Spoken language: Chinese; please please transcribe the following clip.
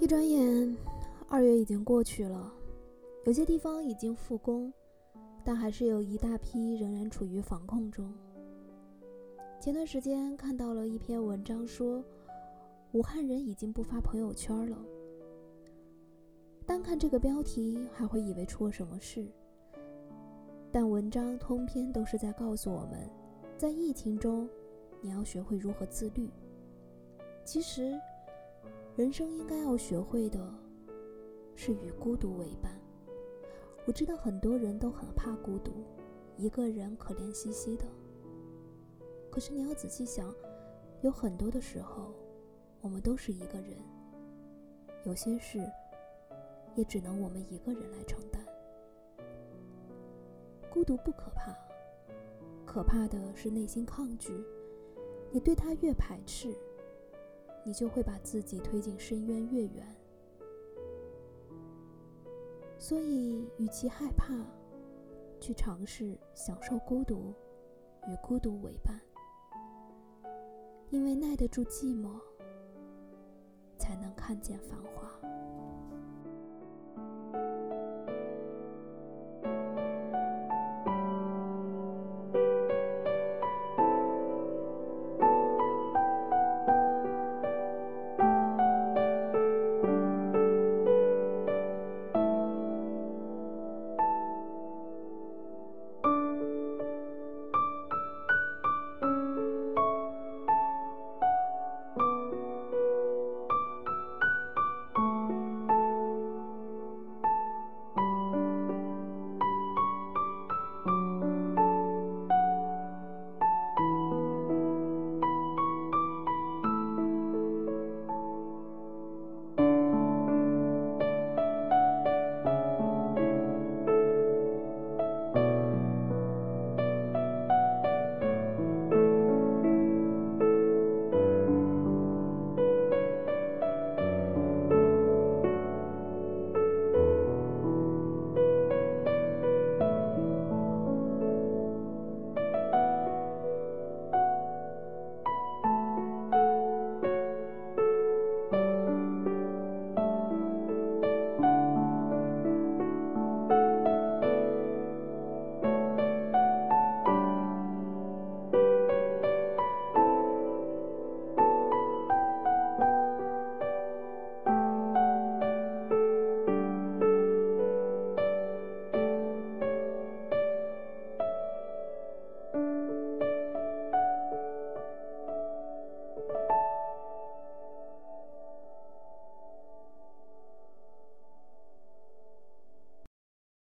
一转眼，二月已经过去了，有些地方已经复工，但还是有一大批仍然处于防控中。前段时间看到了一篇文章，说武汉人已经不发朋友圈了。单看这个标题，还会以为出了什么事，但文章通篇都是在告诉我们，在疫情中，你要学会如何自律。其实。人生应该要学会的，是与孤独为伴。我知道很多人都很怕孤独，一个人可怜兮兮的。可是你要仔细想，有很多的时候，我们都是一个人，有些事也只能我们一个人来承担。孤独不可怕，可怕的是内心抗拒。你对他越排斥。你就会把自己推进深渊越远，所以与其害怕，去尝试享受孤独，与孤独为伴，因为耐得住寂寞，才能看见繁华。